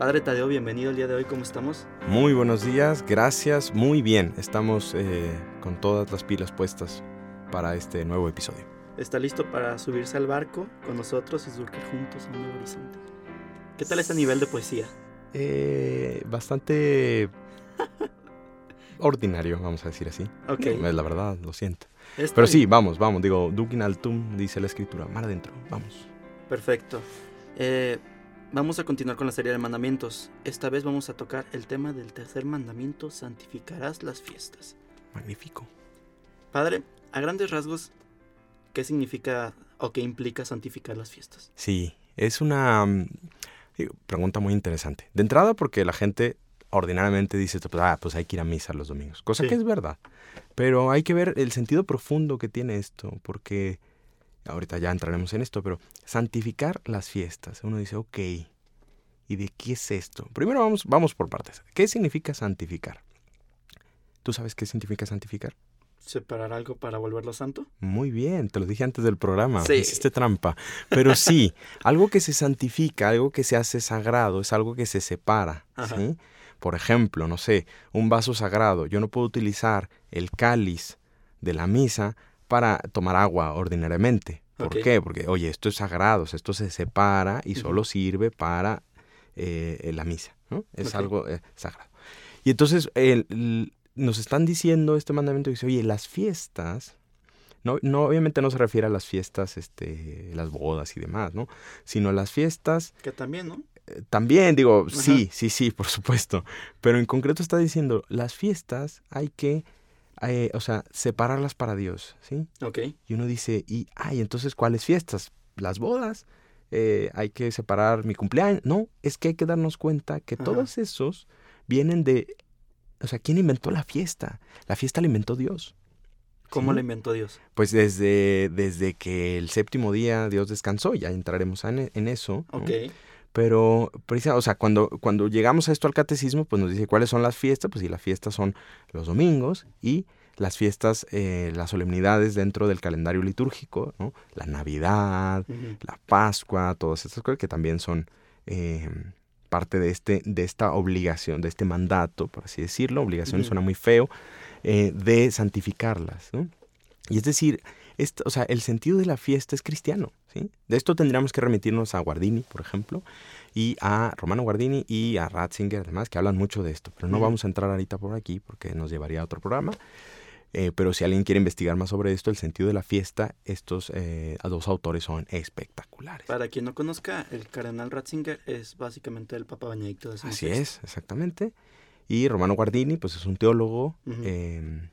Padre Tadeo, bienvenido el día de hoy, ¿cómo estamos? Muy buenos días, gracias, muy bien. Estamos eh, con todas las pilas puestas para este nuevo episodio. ¿Está listo para subirse al barco con nosotros y surcar juntos a un nuevo horizonte? ¿Qué tal este nivel de poesía? Eh, bastante ordinario, vamos a decir así. Ok. Es la verdad, lo siento. Pero sí, vamos, vamos. Digo, Dukin altum, dice la escritura. Mar adentro, vamos. Perfecto. Eh, vamos a continuar con la serie de mandamientos. Esta vez vamos a tocar el tema del tercer mandamiento, santificarás las fiestas. Magnífico. Padre, a grandes rasgos, ¿qué significa o qué implica santificar las fiestas? Sí, es una mm, digo, pregunta muy interesante. De entrada, porque la gente ordinariamente dice, pues, ah, pues hay que ir a misa los domingos, cosa Sí. que es verdad. Pero hay que ver el sentido profundo que tiene esto, porque ahorita ya entraremos en esto, pero santificar las fiestas. Uno dice, ok, ¿y de qué es esto? Primero vamos, vamos por partes. ¿Qué significa santificar? ¿Tú sabes qué significa santificar? ¿Separar algo para volverlo santo? Muy bien, te lo dije antes del programa. Sí. Hiciste trampa. Pero sí, algo que se santifica, algo que se hace sagrado, es algo que se separa. ¿sí? Por ejemplo, no sé, un vaso sagrado. Yo no puedo utilizar el cáliz de la misa para tomar agua ordinariamente. ¿Por qué? Porque, oye, esto es sagrado, o sea, esto se separa y solo sirve para eh, la misa. ¿no? Es algo eh, sagrado. Y entonces el- el- nos están diciendo este mandamiento, dice, oye, las fiestas, no, no, obviamente no se refiere a las fiestas, este, las bodas y demás, ¿no? Sino las fiestas, Que también, ¿no? eh, también digo, Ajá. sí, sí, sí, por supuesto, pero en concreto está diciendo, las fiestas hay que, eh, o sea, separarlas para Dios, ¿sí? Ok. Y uno dice, y, ay, entonces, ¿cuáles fiestas? Las bodas, eh, hay que separar mi cumpleaños. No, es que hay que darnos cuenta que Ajá. todos esos vienen de, o sea, ¿quién inventó la fiesta? La fiesta la inventó Dios. ¿Cómo Sí. la inventó Dios? Pues desde, desde que el séptimo día Dios descansó, ya entraremos en, en eso. ¿no? Ok. Pero, precisa- o sea, cuando, cuando llegamos a esto al catecismo, pues nos dice cuáles son las fiestas, pues sí, las fiestas son los domingos y las fiestas, eh, las solemnidades dentro del calendario litúrgico, ¿no? La Navidad, la Pascua, todas estas cosas que también son eh, parte de, este, de esta obligación, de este mandato, por así decirlo, obligación Ujú. suena muy feo, eh, de santificarlas, ¿no? Y es decir, esto, o sea, el sentido de la fiesta es cristiano, ¿sí? De esto tendríamos que remitirnos a Guardini, por ejemplo, y a Romano Guardini y a Ratzinger, además, que hablan mucho de esto. Pero no vamos a entrar ahorita por aquí porque nos llevaría a otro programa. Eh, pero si alguien quiere investigar más sobre esto, el sentido de la fiesta, estos eh, dos autores son espectaculares. Para quien no conozca, el cardenal Ratzinger es básicamente el Papa Benedicto XVI. Así es, exactamente. Y Romano Guardini, pues es un teólogo eh,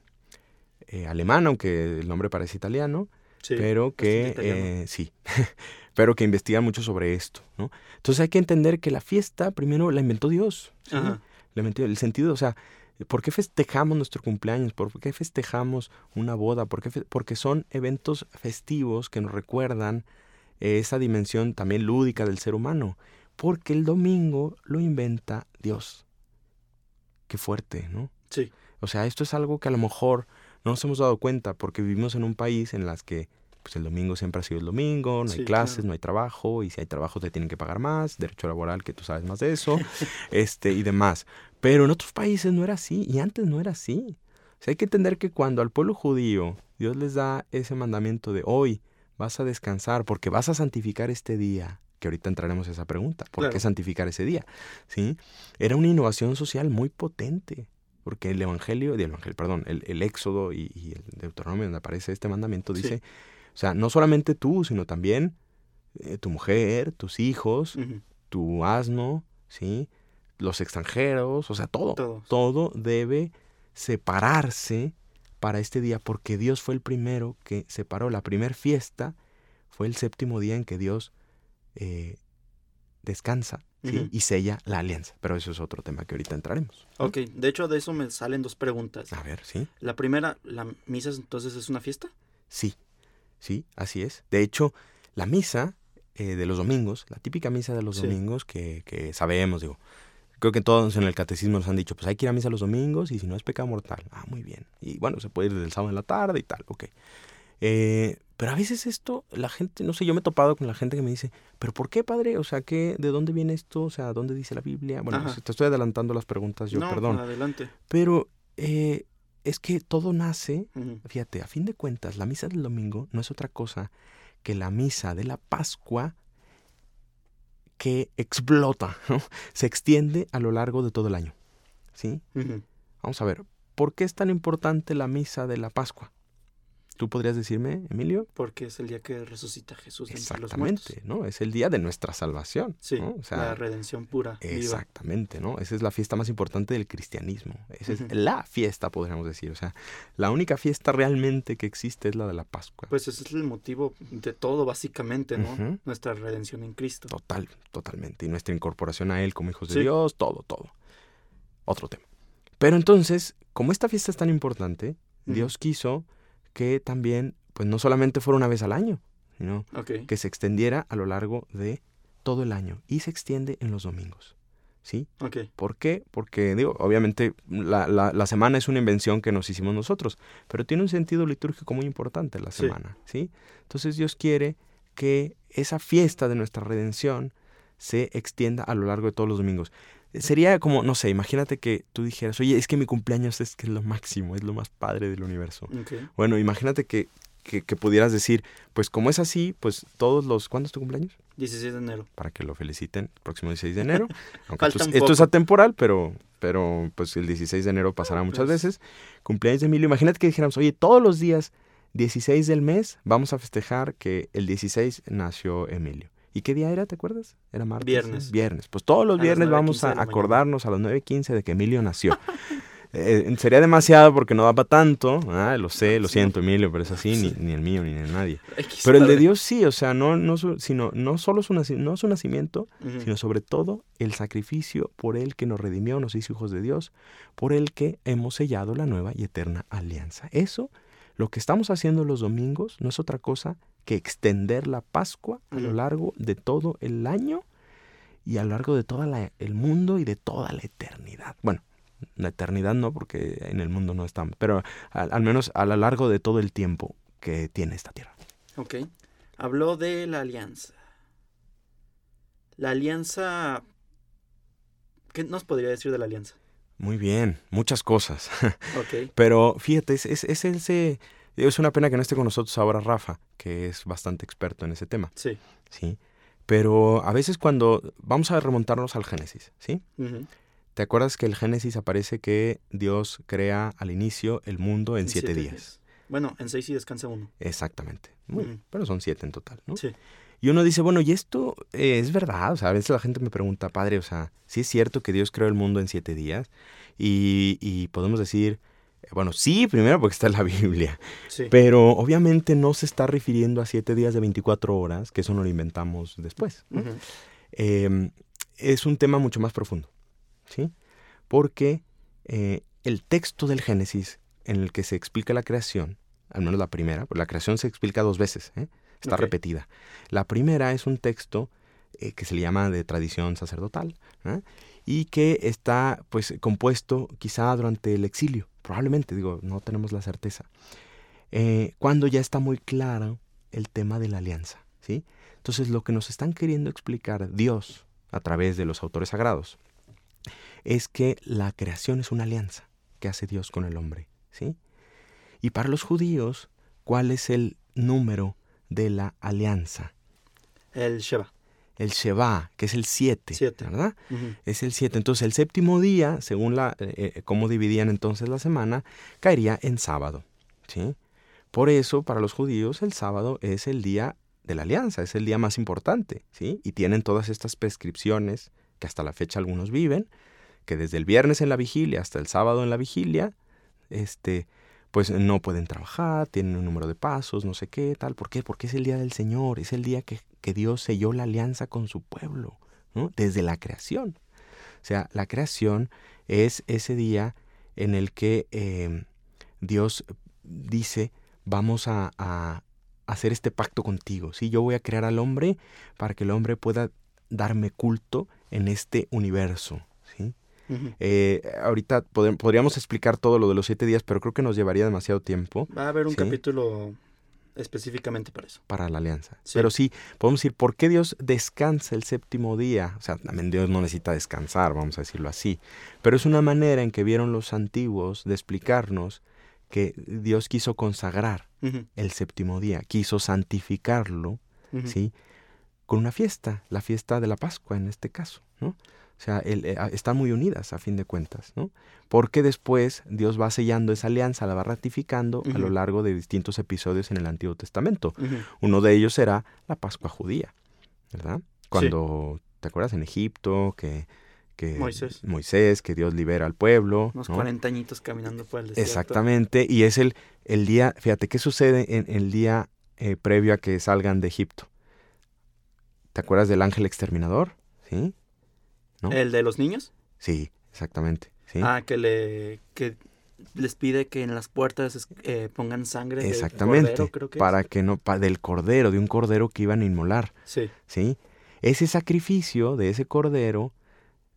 eh, alemán, aunque el nombre parece italiano, Sí, pero que eh, sí, pero que investiga mucho sobre esto, ¿no? Entonces hay que entender que la fiesta primero la inventó Dios, ¿sí? Ajá. La inventó- el sentido, o sea, ¿por qué festejamos nuestro cumpleaños? ¿Por qué festejamos una boda? ¿Por qué Porque son eventos festivos que nos recuerdan eh, esa dimensión también lúdica del ser humano, porque el domingo lo inventa Dios. Qué fuerte, ¿no? Sí. O sea, esto es algo que a lo mejor no nos hemos dado cuenta porque vivimos en un país en las que pues el domingo siempre ha sido el domingo, no hay clases, claro. no hay trabajo, y si hay trabajo te tienen que pagar más, derecho laboral, que tú sabes más de eso, este, y demás. Pero en otros países no era así, y antes no era así. O sea, hay que entender que cuando al pueblo judío Dios les da ese mandamiento de hoy vas a descansar porque vas a santificar este día, que ahorita entraremos a esa pregunta, ¿por Claro. qué santificar ese día? ¿Sí? Era una innovación social muy potente. Porque el Evangelio, el Evangelio, perdón, el, el Éxodo y, y el Deuteronomio donde aparece este mandamiento Sí. dice, o sea, no solamente tú, sino también eh, tu mujer, tus hijos, tu asno, ¿sí? Los extranjeros, o sea, todo. Todos. Todo debe separarse para este día, porque Dios fue el primero que separó. La primer fiesta fue el séptimo día en que Dios eh, descansa y sella la alianza. Pero eso es otro tema que ahorita entraremos. Ok, de hecho de eso me salen dos preguntas. A ver, ¿sí? La primera, ¿la misa entonces es una fiesta? Sí, sí, así es. De hecho, la misa eh, de los domingos, la típica misa de los Sí. domingos que, que sabemos, digo, creo que todos en el catecismo nos han dicho, pues hay que ir a misa los domingos y si no es pecado mortal. Ah, muy bien. Y bueno, se puede ir del sábado en la tarde y tal, ok. Eh, pero a veces esto, la gente, no sé, yo me he topado con la gente que me dice, pero ¿por qué, padre? O sea, ¿qué, ¿de dónde viene esto? O sea, ¿dónde dice la Biblia? Bueno, te estoy adelantando las preguntas yo, no, perdón. adelante. Pero eh, es que todo nace. Fíjate, a fin de cuentas, la misa del domingo no es otra cosa que la misa de la Pascua que explota, ¿no? se extiende a lo largo de todo el año. ¿Sí? Vamos a ver, ¿por qué es tan importante la misa de la Pascua? ¿Tú podrías decirme, Emilio? Porque es el día que resucita Jesús de entre los muertos. Exactamente, ¿no? Es el día de nuestra salvación. Sí, ¿no? O sea, la redención pura, viva. Exactamente, ¿no? Esa es la fiesta más importante del cristianismo. Esa es la fiesta, podríamos decir. O sea, la única fiesta realmente que existe es la de la Pascua. Pues ese es el motivo de todo, básicamente, ¿no? Nuestra redención en Cristo. Total, totalmente. Y nuestra incorporación a Él como hijos de. Dios, todo, todo. Otro tema. Pero entonces, como esta fiesta es tan importante. Dios quiso que también, pues no solamente fuera una vez al año, sino que se extendiera a lo largo de todo el año y se extiende en los domingos. ¿Sí? ¿Por qué? Porque, digo, obviamente la, la- la semana es una invención que nos hicimos nosotros, pero tiene un sentido litúrgico muy importante la Sí. semana, ¿sí? Entonces Dios quiere que esa fiesta de nuestra redención se extienda a lo largo de todos los domingos. Sería como, no sé, imagínate que tú dijeras, oye, es que mi cumpleaños es que es lo máximo, es lo más padre del universo. Bueno, imagínate que, que, que pudieras decir, pues como es así, pues todos los... ¿Cuándo es tu cumpleaños? 16 de enero. para que lo feliciten el próximo 16 de enero. Aunque esto, es- esto atemporal, pero, pero pues el 16 de enero pasará Ah, muchas pues. veces. Cumpleaños de Emilio. Imagínate que dijéramos, oye, todos los días 16 del mes vamos a festejar que el 16 nació Emilio. ¿Y qué día era, te acuerdas? Era martes. Viernes. Viernes. Pues todos los A viernes 9:15 vamos a acordarnos a las 9.15 de que Emilio nació. Eh, sería demasiado porque no daba tanto. Ah, lo sé, lo Sí. siento, Emilio, pero es así, Sí. ni, ni el mío, ni el de nadie. Pero el de. Dios sí, o sea, no, no, sino, no solo su, no su nacimiento, sino sobre todo el sacrificio por el que nos redimió, nos hizo hijos de Dios, por el que hemos sellado la nueva y eterna alianza. Eso, lo que estamos haciendo los domingos, no es otra cosa que extender la Pascua a lo largo de todo el año y a lo largo de todo el mundo y de toda la eternidad. Bueno, la eternidad no, porque en el mundo no estamos, pero al, al menos a lo largo de todo el tiempo que tiene esta tierra. Ok. Habló de la alianza. La alianza... ¿Qué nos podría decir de la alianza? Muy bien, muchas cosas. Ok. Pero fíjate, es, es, es ese. Es una pena que no esté con nosotros ahora Rafa, que es bastante experto en ese tema, Sí. ¿sí? Pero a veces cuando. Vamos a remontarnos al Génesis, ¿sí? ¿Te acuerdas que el Génesis aparece que Dios crea al inicio el mundo en, siete, días? Bueno, en seis y descansa uno. Exactamente. Muy Ujú. bien, pero son siete en total, ¿no? Sí. Y uno dice, bueno, ¿y esto eh, es verdad? O sea, a veces la gente me pregunta, padre, o sea, ¿sí es cierto que Dios creó el mundo en siete días? Y, y podemos decir, bueno, sí, primero porque está en la Biblia, Sí. pero obviamente no se está refiriendo a siete días de 24 horas, que eso no lo inventamos después. Eh, es un tema mucho más profundo, ¿sí? Porque eh, el texto del Génesis en el que se explica la creación, al menos la primera, pues la creación se explica dos veces, ¿eh? está repetida. La primera es un texto eh, que se le llama de tradición sacerdotal ¿eh? y que está pues compuesto quizá durante el exilio, probablemente, digo, no tenemos la certeza, eh, cuando ya está muy claro el tema de la alianza, ¿sí? Entonces lo que nos están queriendo explicar Dios a través de los autores sagrados es que la creación es una alianza que hace Dios con el hombre, ¿sí? Y para los judíos, ¿cuál es el número de la alianza? El Sheba. El Sheba, que es el 7, Siete. ¿verdad? Es el 7. Entonces el séptimo día, según la, eh, eh, cómo dividían entonces la semana, caería en sábado, ¿sí? Por eso, para los judíos, el sábado es el día de la alianza, es el día más importante, ¿sí? Y tienen todas estas prescripciones que hasta la fecha algunos viven, que desde el viernes en la vigilia hasta el sábado en la vigilia, este, pues no pueden trabajar, tienen un número de pasos, no sé qué, tal. ¿Por qué? Porque es el día del Señor, es el día que, que Dios selló la alianza con su pueblo, ¿no? Desde la creación. O sea, la creación es ese día en el que eh, Dios dice, vamos a, a, hacer este pacto contigo. ¿sí? Yo voy a crear al hombre para que el hombre pueda darme culto en este universo. ¿sí? eh, ahorita podríamos explicar todo lo de los siete días, pero creo que nos llevaría demasiado tiempo. Va a haber un capítulo específicamente para eso. Para la alianza. Pero sí, podemos decir, ¿por qué Dios descansa el séptimo día? O sea, también Dios no necesita descansar, vamos a decirlo así. Pero es una manera en que vieron los antiguos de explicarnos que Dios quiso consagrar el séptimo día, quiso santificarlo, ¿sí? Con una fiesta, la fiesta de la Pascua en este caso, ¿no? O sea, eh, están muy unidas a fin de cuentas, ¿no? Porque después Dios va sellando esa alianza, la va ratificando a lo largo de distintos episodios en el Antiguo Testamento. Uno de ellos será la Pascua judía, ¿verdad? Cuando, ¿te acuerdas? En Egipto, que que Moisés. Moisés, que Dios libera al pueblo. Unos 40 añitos caminando por el desierto. Exactamente, y es el, el día, fíjate, ¿qué sucede en el día eh, previo a que salgan de Egipto? ¿Te acuerdas del ángel exterminador? ¿Sí? ¿El de los niños? Sí, exactamente. ¿sí? Ah, que, le, que les pide que en las puertas eh, pongan sangre exactamente, del cordero, creo que para que no, del cordero, de un cordero que iban a inmolar. Sí. ¿Sí? Ese sacrificio de ese cordero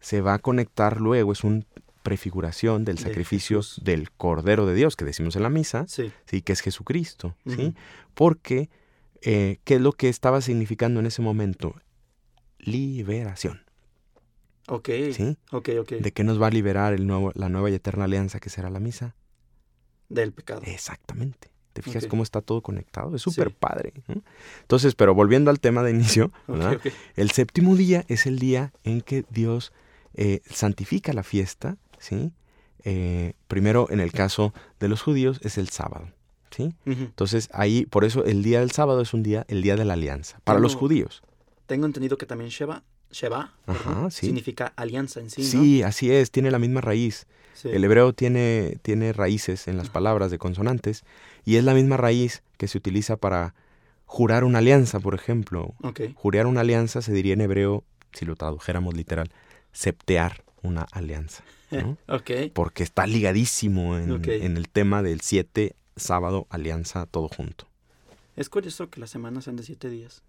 se va a conectar luego, es una prefiguración del sacrificio del Cordero de Dios que decimos en la misa, sí. que es Jesucristo, ¿sí? Porque, eh, ¿qué es lo que estaba significando en ese momento? Liberación. Ok, ¿Sí? ok, ok. ¿De qué nos va a liberar el nuevo, la nueva y eterna alianza que será la misa? Del pecado. Exactamente. ¿Te fijas cómo está todo conectado? Es súper padre. Entonces, pero volviendo al tema de inicio, el séptimo día es el día en que Dios eh, santifica la fiesta, ¿sí? Eh, primero, en el caso de los judíos, es el sábado, ¿sí? Entonces, ahí, por eso el día del sábado es un día, el día de la alianza, para los judíos. Tengo entendido que también Sheba, Sheba significa alianza en sí, Sí, así es, tiene la misma raíz. El hebreo tiene, tiene raíces en las palabras de consonantes y es la misma raíz que se utiliza para jurar una alianza, por ejemplo. Jurar una alianza se diría en hebreo, si lo tradujéramos literal, septear una alianza. ¿no? Porque está ligadísimo en, el tema del siete, sábado, alianza, todo junto. Es curioso que las semanas sean de siete días.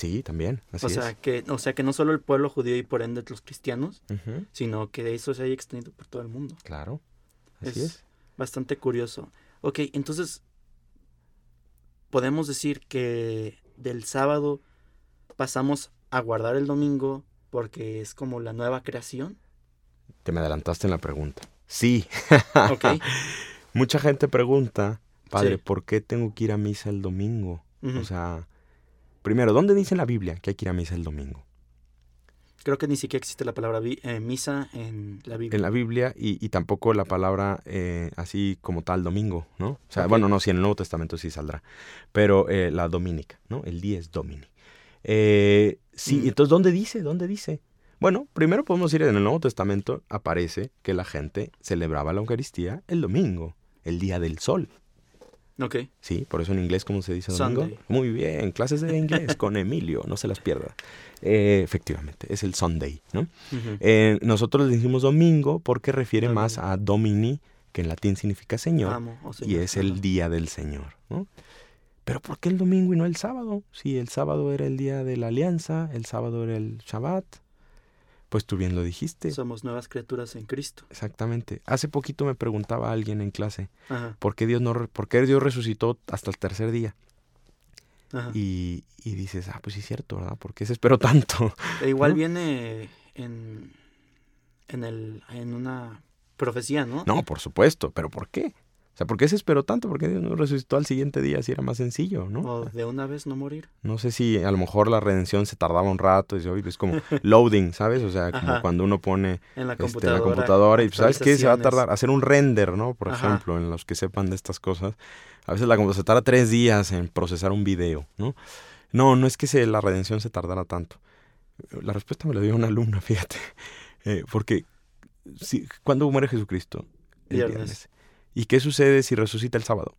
Sí, también. Así o, sea, Que, o sea, que no solo el pueblo judío y por ende los cristianos, sino que eso se haya extendido por todo el mundo. Claro. Así es. Bastante curioso. Ok, entonces, podemos decir que del sábado pasamos a guardar el domingo porque es como la nueva creación. Te me adelantaste en la pregunta. Sí. Mucha gente pregunta, padre, ¿por qué tengo que ir a misa el domingo? O sea, primero, ¿dónde dice en la Biblia que hay que ir a misa el domingo? Creo que ni siquiera existe la palabra eh, misa en la Biblia. En la Biblia y, tampoco la palabra eh, así como tal domingo, ¿no? O sea, bueno, no, si en el Nuevo Testamento sí saldrá, pero eh, la dominica, ¿no? El día es domini. Sí, mm. entonces, ¿dónde dice? ¿Dónde dice? Bueno, primero podemos ir en el Nuevo Testamento, aparece que la gente celebraba la Eucaristía el domingo, el día del sol. Ok. Sí, por eso en inglés, ¿cómo se dice domingo? Muy bien, clases de inglés con Emilio, no se las pierda. Eh, efectivamente, es el Sunday, ¿no? Eh, nosotros le decimos domingo porque refiere más a Domini, que en latín significa Señor, y es el día del Señor, ¿no? Pero ¿por qué el domingo y no el sábado? Si el sábado era el día de la alianza, el sábado era el Shabbat. Pues tú bien lo dijiste. Somos nuevas criaturas en Cristo. Exactamente. Hace poquito me preguntaba alguien en clase, ¿por qué Dios no por qué Dios resucitó hasta el tercer día? Y, y, dices, ah, pues sí es cierto, ¿verdad? ¿Por qué se esperó tanto? E igual viene en, en, el, en una profecía, ¿no? No, por supuesto, pero ¿por qué? Sea, ¿por qué se esperó tanto? ¿Por qué Dios no resucitó al siguiente día si era más sencillo, no? O de una vez no morir. No sé si a lo mejor la redención se tardaba un rato, y es como loading, ¿sabes? O sea, como cuando uno pone en la este, computadora, y ¿sabes qué? Se va a tardar, hacer un render, ¿no? Por ejemplo, en los que sepan de estas cosas. A veces la computadora se tarda tres días en procesar un video, ¿no? No, no es que se, la redención se tardara tanto. La respuesta me la dio una alumna, fíjate. Eh, porque, si, ¿cuándo muere Jesucristo? El viernes. ¿Y qué sucede si resucita el sábado?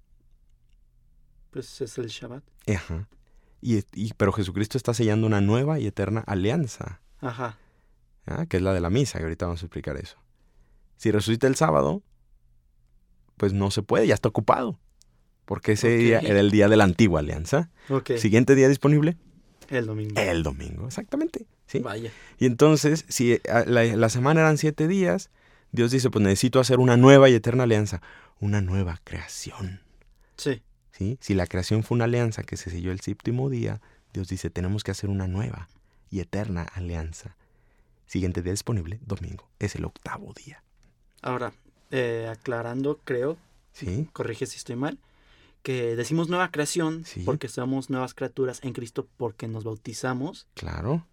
Pues es el Shabbat. Ajá. Y, pero Jesucristo está sellando una nueva y eterna alianza Ajá. ¿ah? que es la de la misa, y ahorita vamos a explicar eso. Si resucita el sábado, pues no se puede, ya está ocupado. Porque ese día era el día de la antigua alianza. Ok. Siguiente día disponible, El domingo. el domingo, exactamente. ¿sí? Vaya. Y entonces, si a- la, la semana eran siete días, Dios dice, pues necesito hacer una nueva y eterna alianza, una nueva creación. Sí. ¿sí? Si la creación fue una alianza que se selló el séptimo día, Dios dice, tenemos que hacer una nueva y eterna alianza. Siguiente día disponible, domingo. Es el octavo día. Ahora, eh, aclarando, creo, ¿Sí? corrige si estoy mal, que decimos nueva creación Sí. porque somos nuevas criaturas en Cristo porque nos bautizamos Claro.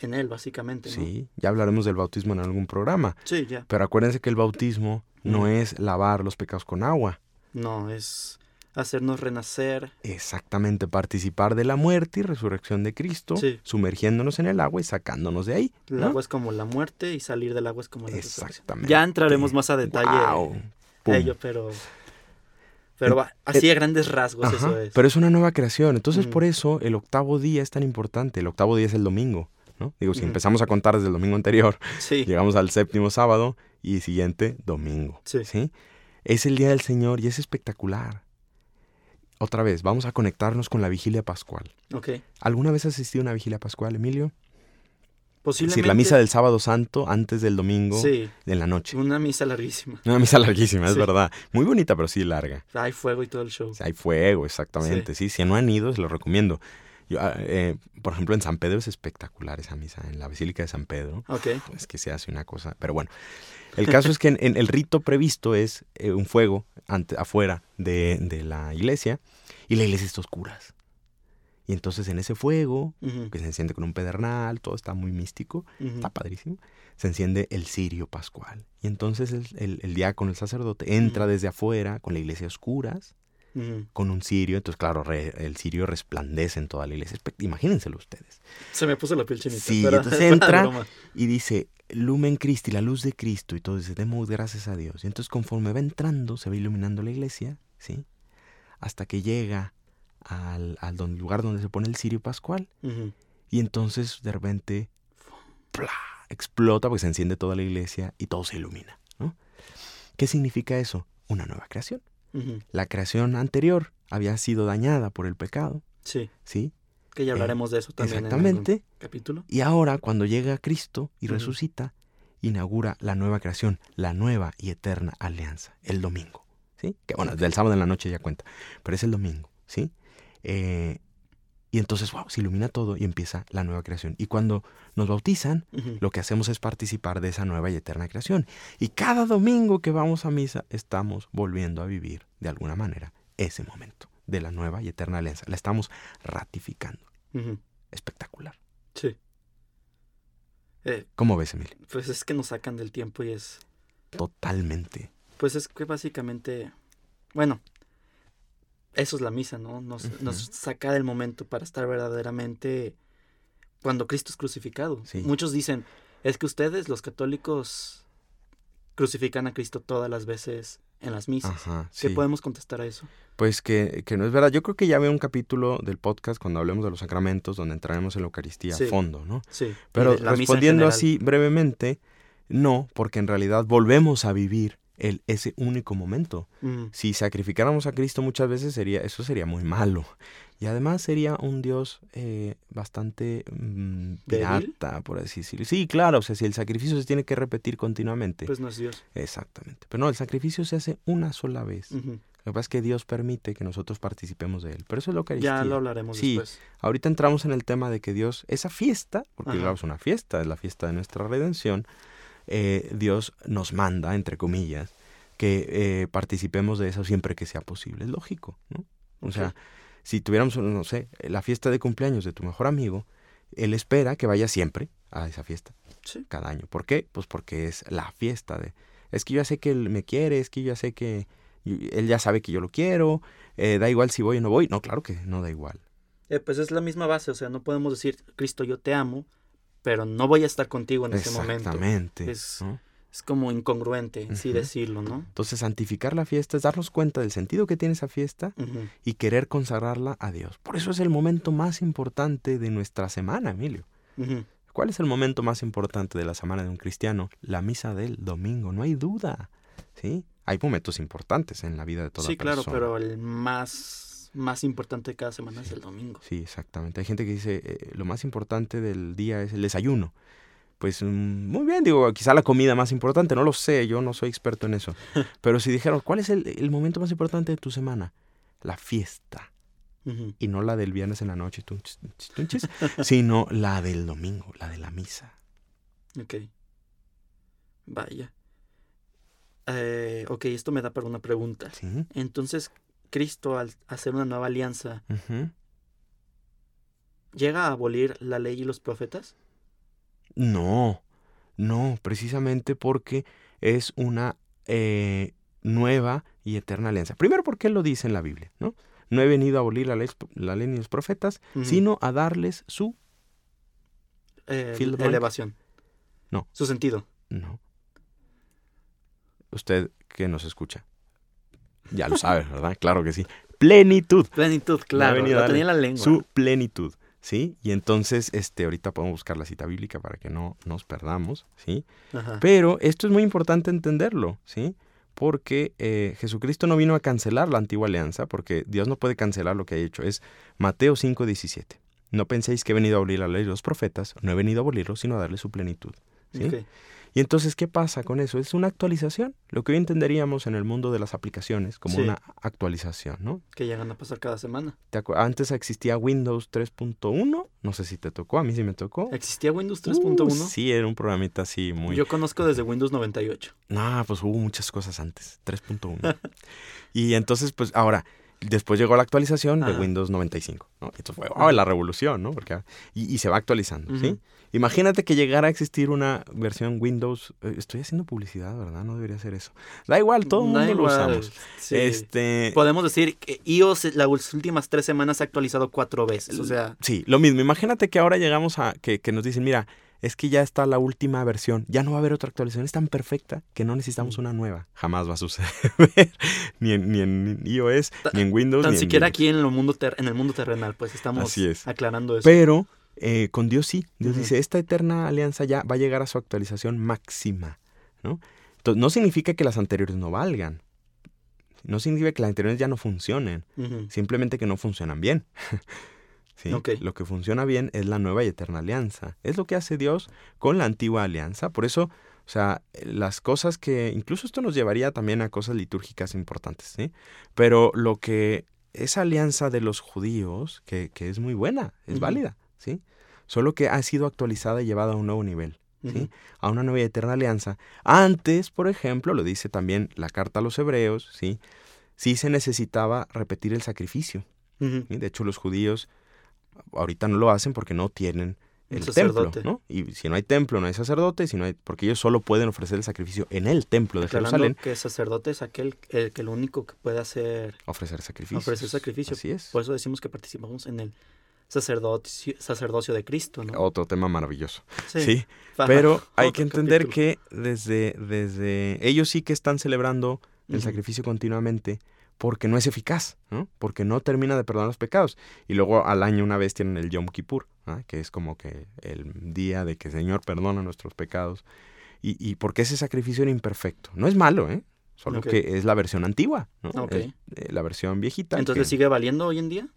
En Él, básicamente, ¿no? Sí. Ya hablaremos del bautismo en algún programa. Sí, ya. Pero acuérdense que el bautismo no Mm. es lavar los pecados con agua. No, es hacernos renacer. Exactamente, participar de la muerte y resurrección de Cristo, Sí. sumergiéndonos en el agua y sacándonos de ahí. El agua es como la muerte y salir del agua es como la resurrección. Exactamente. Ya entraremos más a detalle. Pum. a ello, pero... Pero va, así a grandes rasgos Ajá, eso es. Pero es una nueva creación. Entonces, Mm. por eso el octavo día es tan importante. El octavo día es el domingo. ¿No? Digo, si empezamos a contar desde el domingo anterior, Sí, llegamos al séptimo sábado y siguiente domingo. sí. ¿sí? Es el día del Señor y es espectacular. Otra vez, vamos a conectarnos con la vigilia pascual. ¿Alguna vez has asistido a una vigilia pascual, Emilio? Es Posiblemente... decir, la misa del sábado santo antes del domingo Sí, en la noche. una misa larguísima. Una misa larguísima, es Sí. verdad. Muy bonita, pero sí larga. Hay fuego y todo el show. Hay fuego, exactamente. Sí. si no han ido, se lo recomiendo. Yo, ah, eh, por ejemplo, en San Pedro es espectacular esa misa, en la Basílica de San Pedro. Ok. Es que se hace una cosa. Pero bueno, el caso es que en, en el rito previsto es eh, un fuego ante, afuera de, de la iglesia y la iglesia está a oscuras. Y entonces en ese fuego, que se enciende con un pedernal, todo está muy místico, está padrísimo, se enciende el cirio pascual. Y entonces el, el, el diácono, el sacerdote, entra desde afuera con la iglesia a oscuras Con un cirio, entonces claro, re- el cirio resplandece en toda la iglesia. Imagínenselo ustedes. Se me puso la piel chinita. Sí, pero- entonces entra-. Y dice, Lumen Christi, la luz de Cristo, y todo dice, demos gracias a Dios. Y entonces conforme va entrando, se va iluminando la iglesia, ¿sí? Hasta que llega al, al don- lugar donde se pone el cirio pascual. Y entonces de repente, ¡plá! explota porque se enciende toda la iglesia y todo se ilumina, ¿no? ¿Qué significa eso? Una nueva creación. La creación anterior había sido dañada por el pecado, Sí, ¿sí? que ya hablaremos de eso también en Exactamente. algún capítulo. Y ahora, cuando llega Cristo y resucita, inaugura la nueva creación, la nueva y eterna alianza, el domingo. ¿Sí? Que bueno, del sábado en la noche ya cuenta, pero es el domingo, ¿sí? Eh, y entonces, wow, se ilumina todo y empieza la nueva creación. Y cuando nos bautizan, lo que hacemos es participar de esa nueva y eterna creación. Y cada domingo que vamos a misa, estamos volviendo a vivir, de alguna manera, ese momento de la nueva y eterna alianza. La estamos ratificando. Espectacular. Sí. Eh, ¿Cómo ves, Emilio? pues es que nos sacan del tiempo y es... Totalmente. Pues es que básicamente... Bueno, eso es la misa, ¿no? Nos, saca del momento para estar verdaderamente cuando Cristo es crucificado. Sí. Muchos dicen, es que ustedes, los católicos, crucifican a Cristo todas las veces en las misas. Ajá, ¿Qué podemos contestar a eso? Pues que, que no es verdad. Yo creo que ya veo un capítulo del podcast cuando hablemos de los sacramentos donde entraremos en la Eucaristía Sí. a fondo, ¿no? Sí. Pero respondiendo así brevemente, no, porque en realidad volvemos a vivir el, ese único momento. Mm, Si sacrificáramos a Cristo muchas veces sería, eso sería muy malo. Y además sería un Dios eh, bastante mm, pirata, por así decirlo. Sí, claro, o sea, si el sacrificio se tiene que repetir continuamente. pues no es Dios. Exactamente. Pero no, el sacrificio se hace una sola vez. Lo que pasa es que Dios permite que nosotros participemos de él. Pero eso es lo que Ya lo hablaremos Sí. después. Ahorita entramos en el tema de que Dios, esa fiesta, porque Ajá. es una fiesta, es la fiesta de nuestra redención, eh, Dios nos manda, entre comillas, que eh, participemos de eso siempre que sea posible. Es lógico, ¿no? O sea, si tuviéramos, no sé, la fiesta de cumpleaños de tu mejor amigo, él espera que vaya siempre a esa fiesta, Sí. cada año. ¿Por qué? Pues porque es la fiesta de... Es que yo ya sé que él me quiere, es que yo ya sé que... Él ya sabe que yo lo quiero, eh, da igual si voy o no voy. No, claro que no da igual. Eh, pues es la misma base, o sea, no podemos decir, Cristo, yo te amo, pero no voy a estar contigo en ese momento. Exactamente. Es- ¿no? Es como incongruente, sí Ujú. decirlo, ¿no? Entonces, santificar la fiesta es darnos cuenta del sentido que tiene esa fiesta y querer consagrarla a Dios. Por eso es el momento más importante de nuestra semana, Emilio. ¿Cuál es el momento más importante de la semana de un cristiano? La misa del domingo, no hay duda. ¿Sí? Hay momentos importantes en la vida de toda Sí, claro, persona. pero el más, más importante de cada semana es el domingo. Sí, exactamente. Hay gente que dice, eh, lo más importante del día es el desayuno. Pues mm, muy bien, digo, quizá la comida más importante, no lo sé, yo no soy experto en eso. Pero si dijeron, ¿cuál es el, el momento más importante de tu semana? La fiesta. Y no la del viernes en la noche, sino la del domingo, la de la misa. Ok. Vaya. Eh, ok, esto me da para una pregunta. ¿Sí? Entonces, Cristo, al hacer una nueva alianza. ¿llega a abolir la ley y los profetas? No, no, precisamente porque es una eh, nueva y eterna alianza. Primero porque él lo dice en la Biblia, ¿no? No he venido a abolir la ley, la ley ni los profetas, sino a darles su... Eh, elevación. No. Su sentido. No. Usted que nos escucha. Ya lo sabe, ¿verdad? Claro que sí. Plenitud. Plenitud, claro. Lo tenía en la lengua. Su plenitud. ¿Sí? Y entonces, este, ahorita podemos buscar la cita bíblica para que no nos perdamos, ¿sí? Ajá. Pero esto es muy importante entenderlo, ¿sí? Porque eh, Jesucristo no vino a cancelar la antigua alianza, porque Dios no puede cancelar lo que ha hecho. Es Mateo 5:17. No penséis que he venido a abolir la ley de los profetas, no he venido a abolirlo, sino a darle su plenitud. ¿sí? Y entonces, ¿qué pasa con eso? Es una actualización, lo que hoy entenderíamos en el mundo de las aplicaciones como Sí. una actualización, ¿no? Que llegan a pasar cada semana. ¿Te acu- Antes existía Windows 3.1, no sé si te tocó, a mí sí me tocó. ¿Existía Windows 3.1? Uh, sí, era un programita así muy... Yo conozco desde Windows 98. No, pues hubo muchas cosas antes, 3.1. y entonces, pues ahora, después llegó la actualización de. Windows 95, ¿no? Esto fue oh, la revolución, ¿no? Porque, y, y se va actualizando, ¿sí? Imagínate que llegara a existir una versión Windows, eh, estoy haciendo publicidad, ¿verdad? No debería hacer eso. Da igual, todo el mundo lo usamos. sí. Este, Podemos decir que iOS las últimas tres semanas se ha actualizado cuatro veces. O sea, Sí, lo mismo. Imagínate que ahora llegamos a que, que nos dicen, mira, es que ya está la última versión, ya no va a haber otra actualización, es tan perfecta que no necesitamos Mm. una nueva. Jamás va a suceder. ni, en, ni en iOS, Ta- ni en Windows, tan ni en siquiera Linux. aquí en el mundo en el mundo terrenal, pues estamos Así es. aclarando eso. Pero eh, con Dios sí. Dios Ujú. dice, esta eterna alianza ya va a llegar a su actualización máxima. ¿no? Entonces, no significa que las anteriores no valgan. No significa que las anteriores ya no funcionen. Simplemente que no funcionan bien. ¿Sí? Lo que funciona bien es la nueva y eterna alianza. Es lo que hace Dios con la antigua alianza. Por eso, o sea, las cosas que, incluso esto nos llevaría también a cosas litúrgicas importantes, ¿sí? Pero lo que, esa alianza de los judíos, que, que es muy buena, es válida, ¿sí? Solo que ha sido actualizada y llevada a un nuevo nivel. ¿sí? A una nueva y eterna alianza. Antes, por ejemplo, lo dice también la carta a los hebreos, ¿sí? sí se necesitaba repetir el sacrificio. De hecho, los judíos ahorita no lo hacen porque no tienen el templo. Y si no hay templo, no hay sacerdote, si no hay, porque ellos solo pueden ofrecer el sacrificio en el templo de Aclarando Jerusalén, que sacerdote es aquel el, que el único que puede hacer ofrecer sacrificios. ofrecer sacrificio. Así es. Por eso decimos que participamos en el sacerdocio, sacerdocio de Cristo, ¿no? Otro tema maravilloso. Sí, pero hay que entender capítulo. que desde, desde ellos sí que están celebrando el sacrificio continuamente porque no es eficaz, ¿no? Porque no termina de perdonar los pecados. Y luego al año una vez tienen el Yom Kippur, que es como que el día de que el Señor perdona nuestros pecados. Y, y porque ese sacrificio era imperfecto. No es malo, ¿eh? Solo que es la versión antigua, ¿no? Es, eh, la versión viejita. Entonces que- sigue valiendo hoy en día.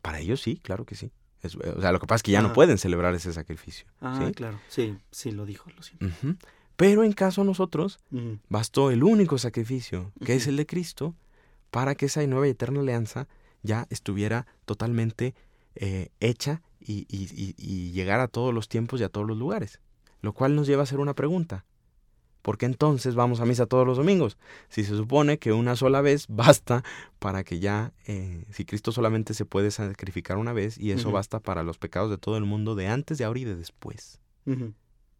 Para ellos sí, claro que sí. Es- o sea, lo que pasa es que ya no Ah. pueden celebrar ese sacrificio. Ah, ¿sí? claro. Sí, sí lo dijo, lo siento. Pero en caso nosotros, Ujú. bastó el único sacrificio, que es el de Cristo, para que esa nueva y eterna alianza ya estuviera totalmente eh, hecha y, y, llegara a todos los tiempos y a todos los lugares. Lo cual nos lleva a hacer una pregunta. ¿Por qué entonces vamos a misa todos los domingos? Si se supone que una sola vez basta para que ya, eh, si Cristo solamente se puede sacrificar una vez y eso basta para los pecados de todo el mundo de antes, de ahora y de después.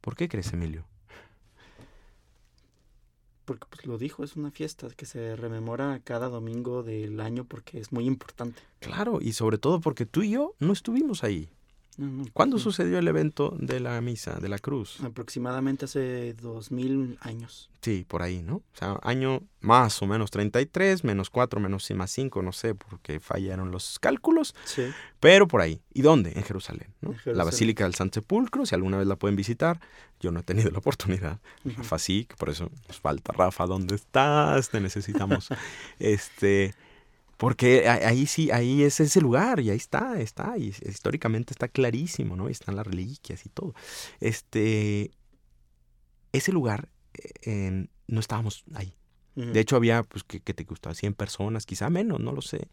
¿Por qué crees, Emilio? Porque pues lo dijo, es una fiesta que se rememora cada domingo del año porque es muy importante. Claro, y sobre todo porque tú y yo no estuvimos ahí. ¿Cuándo sucedió el evento de la misa, de la cruz? Aproximadamente hace dos mil años. Sí, por ahí, ¿no? O sea, año más o menos 33, menos 4, menos más 5, no sé, porque fallaron los cálculos, Sí. pero por ahí. ¿Y dónde? En Jerusalén, ¿no? En Jerusalén. La Basílica del Santo Sepulcro, si alguna vez la pueden visitar, yo no he tenido la oportunidad. Rafa sí, por eso nos falta Rafa, ¿dónde estás? Te necesitamos. este, porque ahí sí, ahí es ese lugar y ahí está, está, y históricamente está clarísimo, ¿no? Y están las reliquias y todo. Este, ese lugar, eh, en- no estábamos ahí. De hecho, había, pues, que, que te gustaba 100 personas, quizá menos, no lo sé.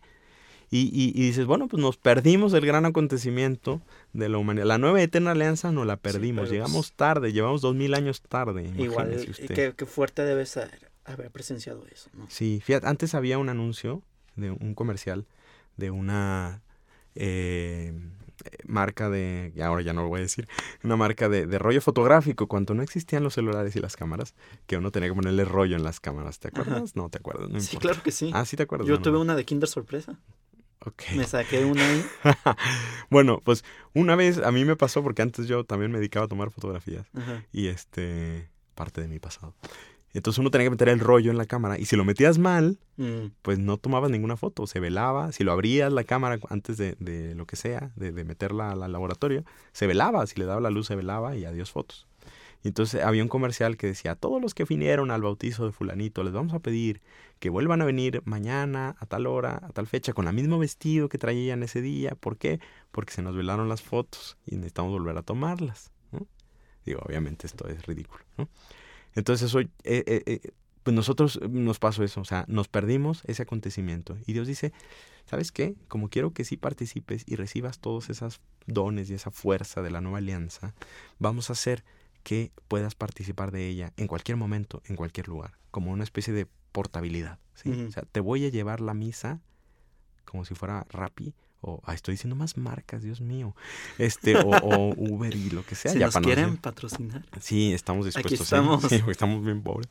Y, y- y dices, bueno, pues nos perdimos el gran acontecimiento de la humanidad. La nueva eterna alianza no la perdimos. pero, Llegamos tarde, llevamos dos mil años tarde. Igual, usted. qué, qué fuerte debe ser haber presenciado eso, ¿no? Sí, fíjate, antes había un anuncio de un comercial de una eh, marca de, ahora ya no lo voy a decir, una marca de, de rollo fotográfico, cuando no existían los celulares y las cámaras, que uno tenía que ponerle rollo en las cámaras. ¿Te Ajá. acuerdas? No te acuerdas, no Sí, importa. claro que sí. Ah, sí te acuerdas. Yo no, tuve no. una de Kinder sorpresa. Ok. Me saqué una ahí. bueno, pues una vez a mí me pasó porque antes yo también me dedicaba a tomar fotografías Ajá. y este parte de mi pasado. Entonces uno tenía que meter el rollo en la cámara y si lo metías mal, Mm, pues no tomabas ninguna foto, se velaba. Si lo abrías la cámara antes de, de lo que sea, de, de meterla al laboratorio, se velaba. Si le daba la luz, se velaba y adiós fotos. Y entonces había un comercial que decía, a todos los que vinieron al bautizo de fulanito, les vamos a pedir que vuelvan a venir mañana, a tal hora, a tal fecha, con el mismo vestido que traían ese día. ¿Por qué? Porque se nos velaron las fotos y necesitamos volver a tomarlas. ¿no? Digo, obviamente esto es ridículo. ¿no? Entonces eso, eh, eh, eh, pues nosotros nos pasó eso, o sea, nos perdimos ese acontecimiento. Y Dios dice, ¿sabes qué? Como quiero que sí participes y recibas todos esos dones y esa fuerza de la nueva alianza, vamos a hacer que puedas participar de ella en cualquier momento, en cualquier lugar, como una especie de portabilidad. O sea, te voy a llevar la misa como si fuera Rappi o ah, estoy diciendo más marcas, Dios mío, este o, o Uber y lo que sea. si ya nos para quieren patrocinar. Sí, estamos dispuestos. ¿sí? estamos. Sí, estamos bien pobres.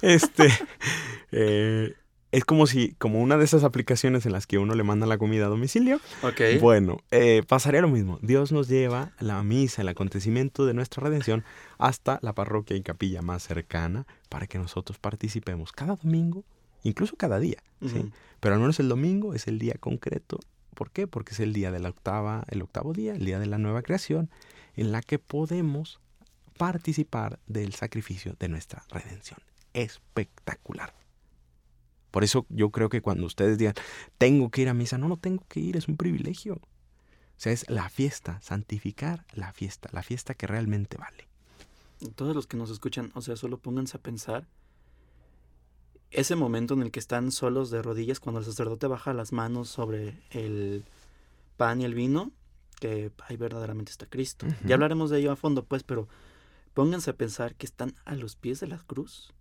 Este, eh, es como si, como una de esas aplicaciones en las que uno le manda la comida a domicilio. Ok. Bueno, eh, pasaría lo mismo. Dios nos lleva la misa, el acontecimiento de nuestra redención, hasta la parroquia y capilla más cercana para que nosotros participemos cada domingo, incluso cada día. ¿sí? Pero al menos el domingo es el día concreto. ¿Por qué? Porque es el día de la octava, el octavo día, el día de la nueva creación, en la que podemos participar del sacrificio de nuestra redención. Espectacular. Por eso yo creo que cuando ustedes digan, tengo que ir a misa, no, no tengo que ir, es un privilegio. O sea, es la fiesta, santificar la fiesta, la fiesta que realmente vale. Todos los que nos escuchan, o sea, solo pónganse a pensar ese momento en el que están solos de rodillas cuando el sacerdote baja las manos sobre el pan y el vino, que ahí verdaderamente está Cristo. Ya hablaremos de ello a fondo, pues, pero pónganse a pensar que están a los pies de la cruz.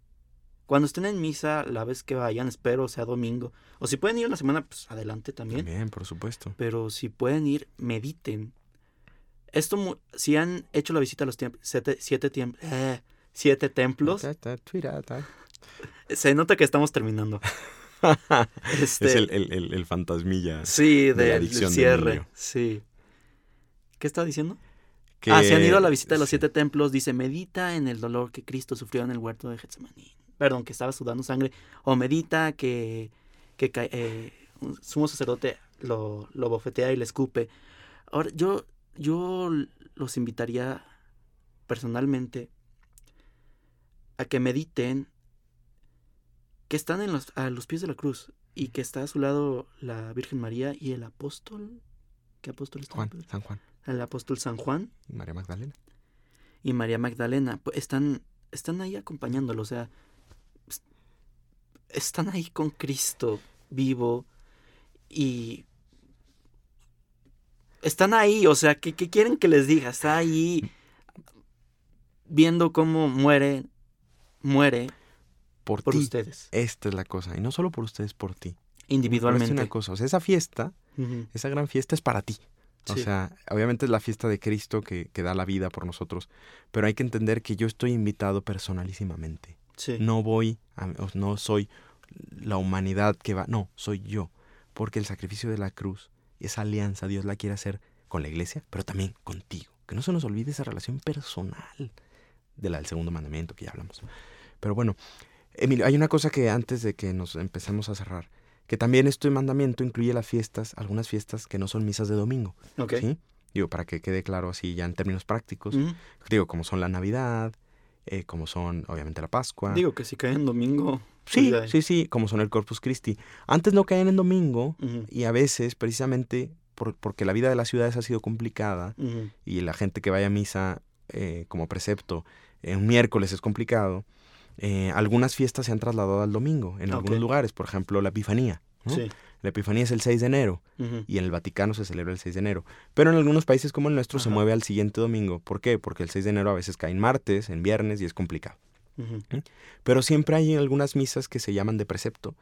Cuando estén en misa, la vez que vayan, espero sea domingo, o si pueden ir en la semana, pues adelante también. También, por supuesto. Pero si pueden ir, mediten. Esto, si han hecho la visita a los siete, siete, eh, siete templos, Ta, ta, tuira, ta. Se nota que estamos terminando. Este, Es el, el- el- el fantasmilla. sí, de la del adicción de cierre. Sí. ¿Qué estaba diciendo? que- Ah, si han ido a la visita de los sí. siete templos, dice, medita en el dolor que Cristo sufrió en el huerto de Getsemaní. Perdón, que estaba sudando sangre. O medita que, que eh, un sumo sacerdote lo, lo bofetea y le escupe. Ahora, yo, yo los invitaría personalmente a que mediten que están en los, a los pies de la cruz y que está a su lado la Virgen María y el apóstol. ¿Qué apóstol está? Juan, San Juan, El apóstol San Juan María Magdalena. y María Magdalena están, están ahí acompañándolo, o sea, es- están ahí con Cristo vivo y están ahí, o sea, ¿qué, qué quieren que les diga? Está ahí viendo cómo muere, muere Por, por ti. ustedes, Esta es la cosa. Y no solo por ustedes, por ti. Individualmente. es una cosa. O sea, esa fiesta, esa gran fiesta es para ti. O sí. sea, obviamente es la fiesta de Cristo que, que da la vida por nosotros. Pero hay que entender que yo estoy invitado personalísimamente. sí. No voy, a- no soy la humanidad que va. No, soy yo. Porque el sacrificio de la cruz, esa alianza, Dios la quiere hacer con la iglesia, pero también contigo. Que no se nos olvide esa relación personal de la del segundo mandamiento que ya hablamos. Pero bueno, Emilio, hay una cosa que antes de que nos empecemos a cerrar, que también este mandamiento incluye las fiestas, algunas fiestas que no son misas de domingo. Ok. ¿sí? Digo, para que quede claro así ya en términos prácticos. Digo, como son la Navidad, eh, como son obviamente la Pascua. Digo que si cae en domingo. pues sí, sí, sí, como son el Corpus Christi. Antes no caían en domingo y a veces precisamente por- porque la vida de las ciudades ha sido complicada y la gente que vaya a misa eh, como precepto eh, un miércoles es complicado, eh, algunas fiestas se han trasladado al domingo en algunos lugares, por ejemplo la Epifanía. ¿no? Sí. La Epifanía es el 6 de enero y en el Vaticano se celebra el 6 de enero. Pero en algunos países como el nuestro se mueve al siguiente domingo. ¿Por qué? Porque el 6 de enero a veces cae en martes, en viernes y es complicado. Ujú. Pero siempre hay algunas misas que se llaman de precepto,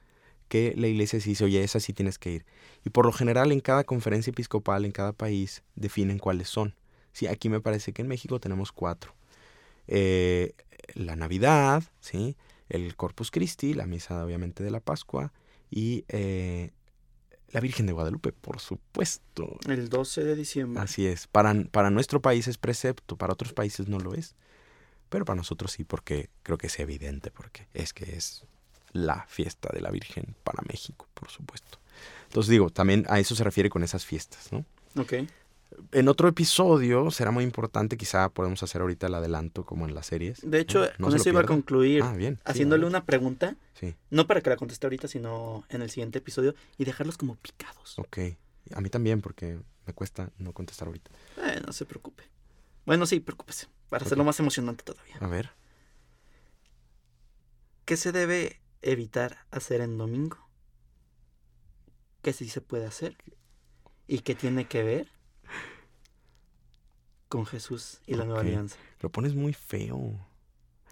que la iglesia sí dice, oye, esa sí tienes que ir. Y por lo general en cada conferencia episcopal, en cada país, definen cuáles son. Sí, aquí me parece que en México tenemos cuatro. Eh, la Navidad, ¿sí? El Corpus Christi, la misa obviamente de la Pascua y eh, la Virgen de Guadalupe, por supuesto. El 12 de diciembre. Así es. Para, para nuestro país es precepto, para otros países no lo es. Pero para nosotros sí, porque creo que es evidente, porque es que es la fiesta de la Virgen para México, por supuesto. Entonces digo, también a eso se refiere con esas fiestas, ¿no? Ok. En otro episodio será muy importante, quizá podemos hacer ahorita el adelanto como en las series. De hecho, ¿no? No con eso iba a concluir. Ah, bien. haciéndole una pregunta. Sí, No para que la conteste ahorita, sino en el siguiente episodio. Y dejarlos como picados. ok. A mí también, porque me cuesta no contestar ahorita. Eh, no se preocupe. Bueno, sí, preocúpese. Para hacerlo más emocionante todavía. A ver. ¿Qué se debe evitar hacer en domingo? ¿Qué sí se puede hacer? ¿Y qué tiene que ver con Jesús y la nueva alianza? Lo pones muy feo.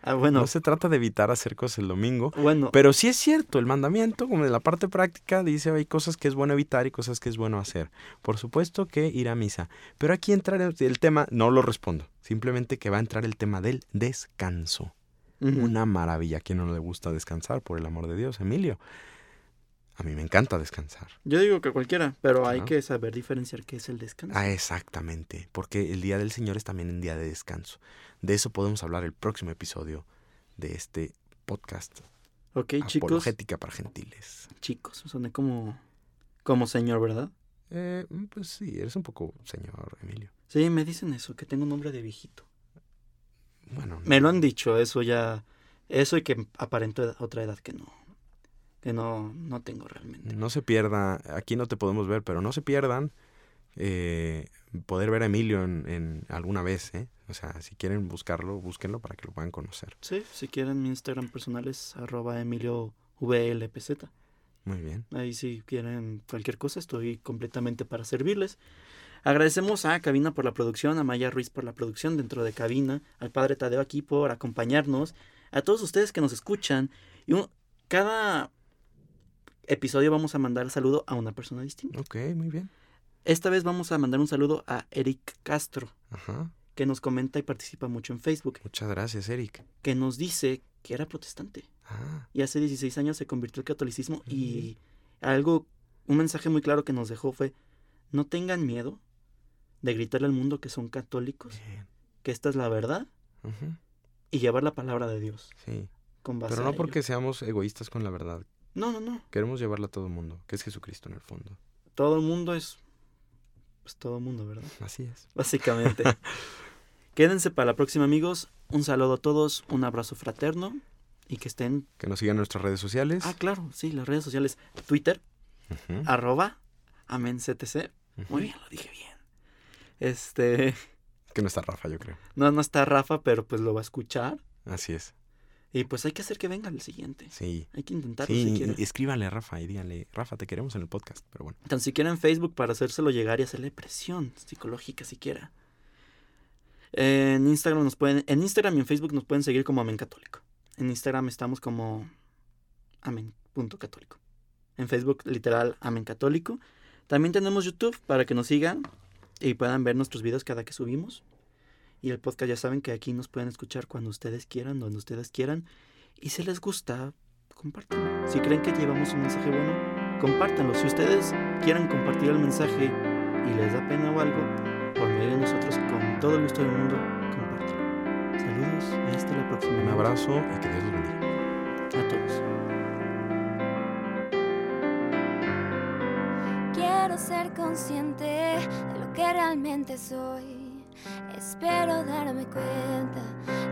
Ah, bueno, No se trata de evitar hacer cosas el domingo, bueno, Pero sí es cierto, el mandamiento, como de la parte práctica, dice hay cosas que es bueno evitar y cosas que es bueno hacer. Por supuesto que ir a misa. Pero aquí entra el, tema, no lo respondo, simplemente que va a entrar el tema del descanso. Una maravilla. ¿A quién no le gusta descansar, por el amor de Dios, Emilio? A mí me encanta descansar. yo digo que cualquiera, pero hay que saber diferenciar qué es el descanso. Ah, exactamente, porque el día del Señor es también un día de descanso. De eso podemos hablar el próximo episodio de este podcast. ok, chicos, Apologética para gentiles. chicos, soné como, como señor, ¿verdad? Eh, pues sí, eres un poco señor Emilio. Sí, me dicen eso, que tengo un nombre de viejito. Bueno, Me lo han dicho, eso ya, eso y que aparento otra edad que no, que no, no tengo realmente. no se pierda, aquí no te podemos ver, pero no se pierdan eh, poder ver a Emilio en, en alguna vez, ¿eh? O sea, si quieren buscarlo, búsquenlo para que lo puedan conocer. Sí, si quieren mi Instagram personal es arroba emilio VLPZ. Muy bien. Ahí si quieren cualquier cosa estoy completamente para servirles. Agradecemos a Cabina por la producción, a Maya Ruiz por la producción dentro de Cabina, al Padre Tadeo aquí por acompañarnos, a todos ustedes que nos escuchan. Y un- cada episodio vamos a mandar saludo a una persona distinta. Ok, muy bien. Esta vez vamos a mandar un saludo a Eric Castro, Ajá. que nos comenta y participa mucho en Facebook, Muchas gracias, Eric. que nos dice que era protestante. Ah, y hace 16 años se convirtió al catolicismo y algo, un mensaje muy claro que nos dejó fue, no tengan miedo de gritarle al mundo que son católicos, bien. que esta es la verdad y llevar la palabra de Dios Sí. con base Pero no porque seamos egoístas con la verdad. No, no, no. Queremos llevarla a todo el mundo, que es Jesucristo en el fondo. Todo el mundo es... Pues todo el mundo, ¿verdad? Así es. Básicamente. Quédense para la próxima, amigos. Un saludo a todos, un abrazo fraterno y que estén... Que nos sigan nuestras redes sociales. Ah, claro, sí, las redes sociales. Twitter, arroba, amenctc. Muy bien, lo dije bien. Este, Que no está Rafa, yo creo. no, no está Rafa, pero pues lo va a escuchar. Así es. Y pues hay que hacer que venga el siguiente. Sí. Hay que intentarlo Sí, si quieren. escríbanle a Rafa y díganle, Rafa, te queremos en el podcast. Pero bueno. Tan siquiera en Facebook para hacérselo llegar y hacerle presión psicológica siquiera. En Instagram nos pueden, en Instagram y en Facebook nos pueden seguir como Amén Católico. En Instagram estamos como Amén.católico. En Facebook, literal, Amén Católico. También tenemos YouTube para que nos sigan y puedan ver nuestros videos cada que subimos. Y el podcast ya saben que aquí nos pueden escuchar cuando ustedes quieran, donde ustedes quieran. Y si les gusta, compártanlo. Si creen que llevamos un mensaje bueno, compártanlo. Si ustedes quieren compartir el mensaje y les da pena o algo, por medio de nosotros, con todo el gusto del mundo, compártelo. Saludos y hasta la próxima. Un abrazo y que Dios los bendiga. A todos. Quiero ser consciente de lo que realmente soy. Espero darme cuenta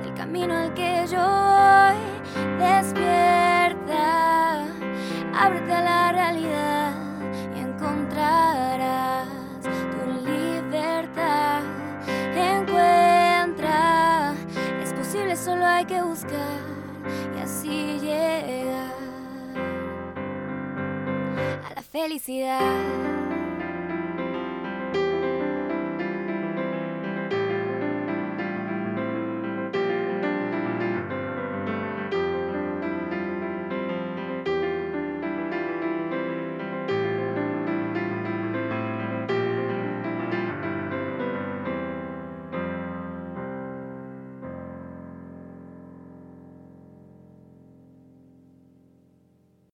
del camino al que yo voy. Despierta, ábrete a la realidad y encontrarás tu libertad. Encuentra, es posible, solo hay que buscar y así llegar a la felicidad.